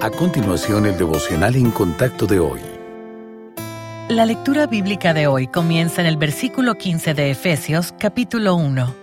A continuación, el devocional en contacto de hoy. La lectura bíblica de hoy comienza en el versículo 15 de Efesios, capítulo 1.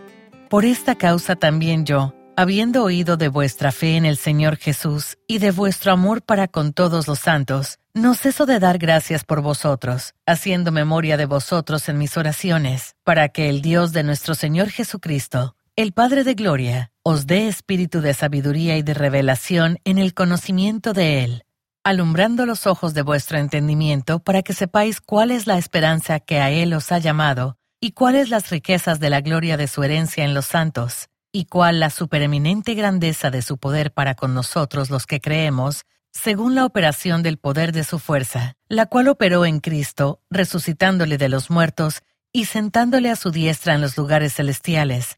Por esta causa también yo, habiendo oído de vuestra fe en el Señor Jesús y de vuestro amor para con todos los santos, no ceso de dar gracias por vosotros, haciendo memoria de vosotros en mis oraciones, para que el Dios de nuestro Señor Jesucristo, el Padre de Gloria, os dé espíritu de sabiduría y de revelación en el conocimiento de Él, alumbrando los ojos de vuestro entendimiento para que sepáis cuál es la esperanza que a Él os ha llamado, y cuáles las riquezas de la gloria de su herencia en los santos, y cuál la supereminente grandeza de su poder para con nosotros los que creemos, según la operación del poder de su fuerza, la cual operó en Cristo, resucitándole de los muertos y sentándole a su diestra en los lugares celestiales,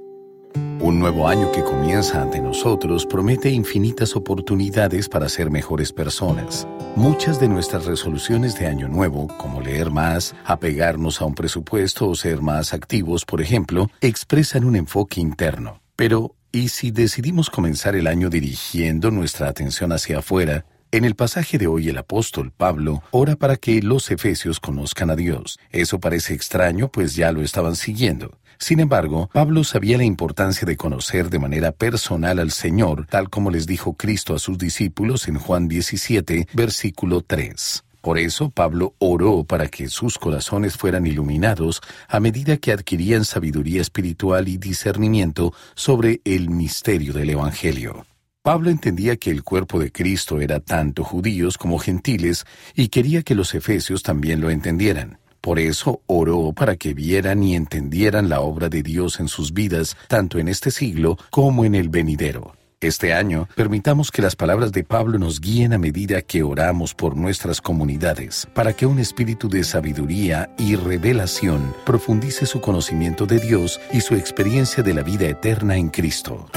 Un nuevo año que comienza ante nosotros promete infinitas oportunidades para ser mejores personas. Muchas de nuestras resoluciones de año nuevo, como leer más, apegarnos a un presupuesto o ser más activos, por ejemplo, expresan un enfoque interno. Pero, ¿y si decidimos comenzar el año dirigiendo nuestra atención hacia afuera? En el pasaje de hoy el apóstol Pablo ora para que los efesios conozcan a Dios. Eso parece extraño, pues ya lo estaban siguiendo. Sin embargo, Pablo sabía la importancia de conocer de manera personal al Señor, tal como les dijo Cristo a sus discípulos en Juan 17, versículo 3. Por eso Pablo oró para que sus corazones fueran iluminados a medida que adquirían sabiduría espiritual y discernimiento sobre el misterio del Evangelio. Pablo entendía que el cuerpo de Cristo era tanto judíos como gentiles y quería que los efesios también lo entendieran. Por eso oró para que vieran y entendieran la obra de Dios en sus vidas, tanto en este siglo como en el venidero. Este año, permitamos que las palabras de Pablo nos guíen a medida que oramos por nuestras comunidades, para que un espíritu de sabiduría y revelación profundice su conocimiento de Dios y su experiencia de la vida eterna en Cristo.